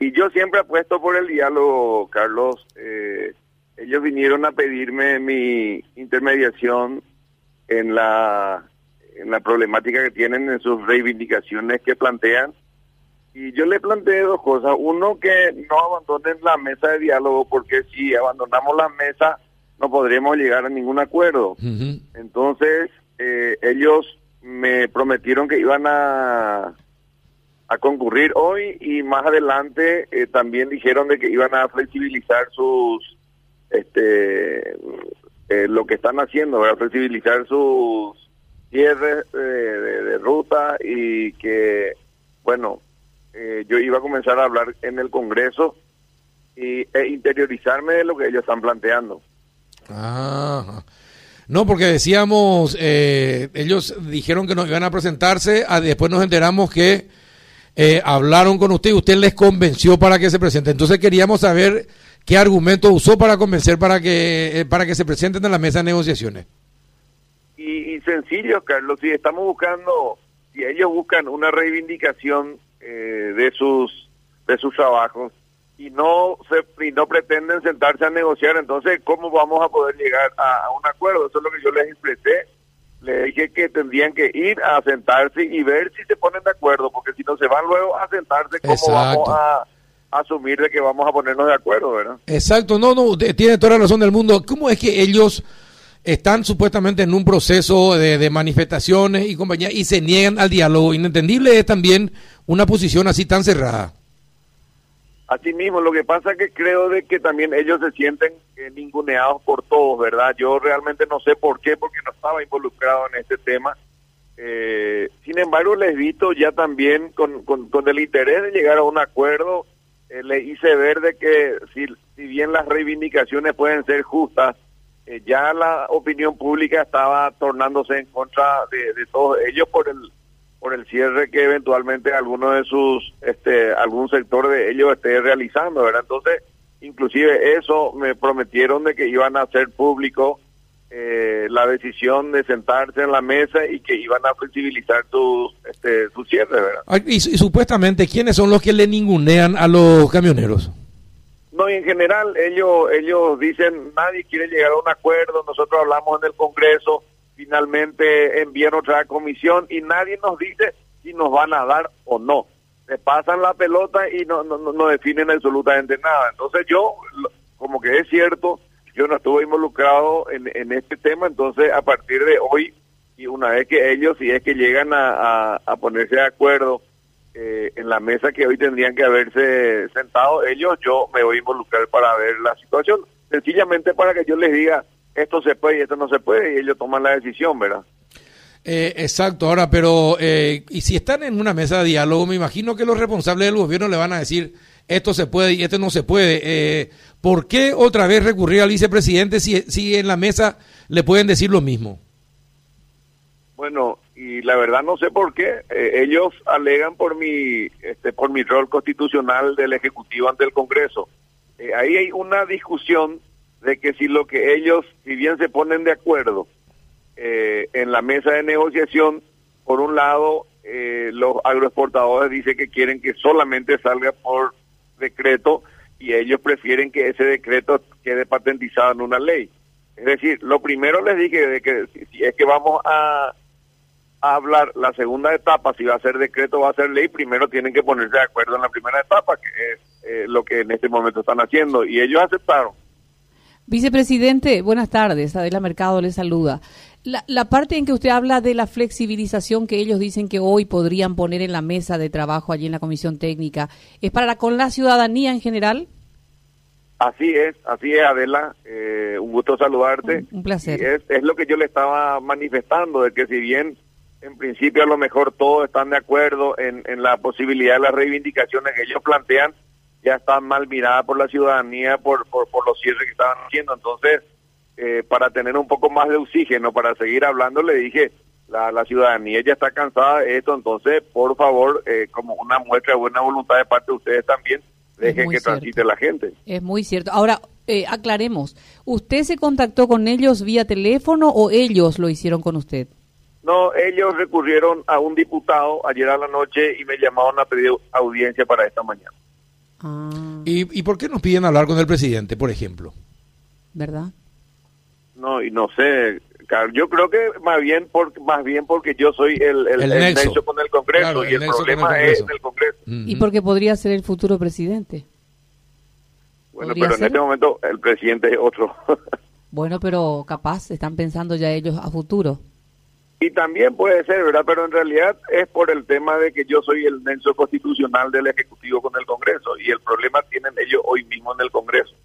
y yo siempre apuesto por el diálogo, Carlos. Eh, ellos vinieron a pedirme mi intermediación en la, en la problemática que tienen, en sus reivindicaciones que plantean. Y yo le planteé dos cosas. Uno, que no abandonen la mesa de diálogo, porque si abandonamos la mesa no podremos llegar a ningún acuerdo. Entonces, eh, ellos me prometieron que iban a, a concurrir hoy y más adelante eh, también dijeron de que iban a flexibilizar sus este eh, lo que están haciendo, a flexibilizar sus cierres de, de, ruta y que, bueno, eh, yo iba a comenzar a hablar en el Congreso y, e interiorizarme de lo que ellos están planteando. No, porque decíamos, eh, ellos dijeron que nos iban a presentarse, ah, después nos enteramos que eh, hablaron con usted y usted les convenció para que se presente. Entonces queríamos saber qué argumento usó para convencer para que, eh, para que se presenten en la mesa de negociaciones. Y, y, sencillo, Carlos, si estamos buscando, si ellos buscan una reivindicación de sus de sus trabajos, y no se y no pretenden sentarse a negociar, entonces ¿cómo vamos a poder llegar a, un acuerdo? Eso es lo que yo les expresé. Que tendrían que ir a sentarse y ver si se ponen de acuerdo, porque si no se van luego a sentarse, ¿cómo vamos a asumir de que vamos a ponernos de acuerdo, verdad? Exacto, no, no, tiene toda la razón del mundo. ¿Cómo es que ellos están supuestamente en un proceso de, de manifestaciones y compañía y se niegan al diálogo? Inentendible es también una posición así tan cerrada. Así mismo, lo que pasa es que creo de que también ellos se sienten ninguneados por todos, ¿verdad? Yo realmente no sé por qué, porque no estaba involucrado en este tema. Eh, sin embargo, les visto ya también con, con, el interés de llegar a un acuerdo, eh, le hice ver de que si, si bien las reivindicaciones pueden ser justas, eh, ya la opinión pública estaba tornándose en contra de, de todos ellos por el por el cierre que eventualmente alguno de sus, este, algún sector de ellos esté realizando, ¿verdad? Entonces, inclusive eso me prometieron de que iban a hacer público eh, la decisión de sentarse en la mesa y que iban a flexibilizar su, este, cierre, ¿verdad? Y, y, supuestamente, ¿quiénes son los que le ningunean a los camioneros? No, y en general ellos, ellos dicen, nadie quiere llegar a un acuerdo, nosotros hablamos en el Congreso, finalmente envían otra comisión y nadie nos dice si nos van a dar o no. Se pasan la pelota y no, no, no definen absolutamente nada. Entonces yo, como que es cierto, yo no estuve involucrado en, en este tema, entonces a partir de hoy y una vez que ellos, si es que llegan a, a, ponerse de acuerdo eh, en la mesa que hoy tendrían que haberse sentado ellos, yo me voy a involucrar para ver la situación, sencillamente para que yo les diga, esto se puede y esto no se puede, y ellos toman la decisión, ¿verdad? Eh, exacto, ahora, pero, eh, y si están en una mesa de diálogo, me imagino que los responsables del gobierno le van a decir, esto se puede y esto no se puede. Eh, ¿Por qué otra vez recurrir al vicepresidente si, si en la mesa le pueden decir lo mismo? Bueno, y la verdad no sé por qué. Eh, ellos alegan por mi, este, por mi rol constitucional del Ejecutivo ante el Congreso. Eh, ahí hay una discusión de que si lo que ellos, si bien se ponen de acuerdo eh, en la mesa de negociación, por un lado, eh, los agroexportadores dicen que quieren que solamente salga por decreto y ellos prefieren que ese decreto quede patentizado en una ley. Es decir, lo primero les dije de que si es que vamos a, hablar la segunda etapa, si va a ser decreto o va a ser ley, primero tienen que ponerse de acuerdo en la primera etapa, que es eh, lo que en este momento están haciendo. Y ellos aceptaron. Vicepresidente, buenas tardes. Adela Mercado le saluda. La, la, parte en que usted habla de la flexibilización que ellos dicen que hoy podrían poner en la mesa de trabajo allí en la comisión técnica, ¿es para con la ciudadanía en general? Así es, así es, Adela. Eh, un gusto saludarte. Un, placer. Es, es, lo que yo le estaba manifestando, de que si bien en principio a lo mejor todos están de acuerdo en, en la posibilidad de las reivindicaciones que ellos plantean, ya está mal mirada por la ciudadanía por, por, por los cierres que estaban haciendo. Entonces, eh, para tener un poco más de oxígeno, para seguir hablando, le dije, la, la ciudadanía ya está cansada de esto, entonces, por favor, eh, como una muestra de buena voluntad de parte de ustedes también, dejen que transite la gente. Es muy cierto. Ahora, eh, aclaremos, ¿usted se contactó con ellos vía teléfono o ellos lo hicieron con usted? No, ellos recurrieron a un diputado ayer a la noche y me llamaron a pedir audiencia para esta mañana. Ah, ¿Y, ¿Y por qué nos piden hablar con el presidente, por ejemplo? ¿verdad? No, y no sé, Carlos, yo creo que más bien por, más bien porque yo soy el, el, El el nexo. nexo con el Congreso Claro, y el problema es en el Congreso. Y Ujú. porque podría ser el futuro presidente. Bueno, ¿Podría pero en este momento el presidente es otro. Bueno, pero capaz están pensando ya ellos a futuro. y también puede ser, ¿verdad? Pero en realidad es por el tema de que yo soy el nexo constitucional del Ejecutivo con el Congreso y el problema tienen ellos hoy mismo en el Congreso.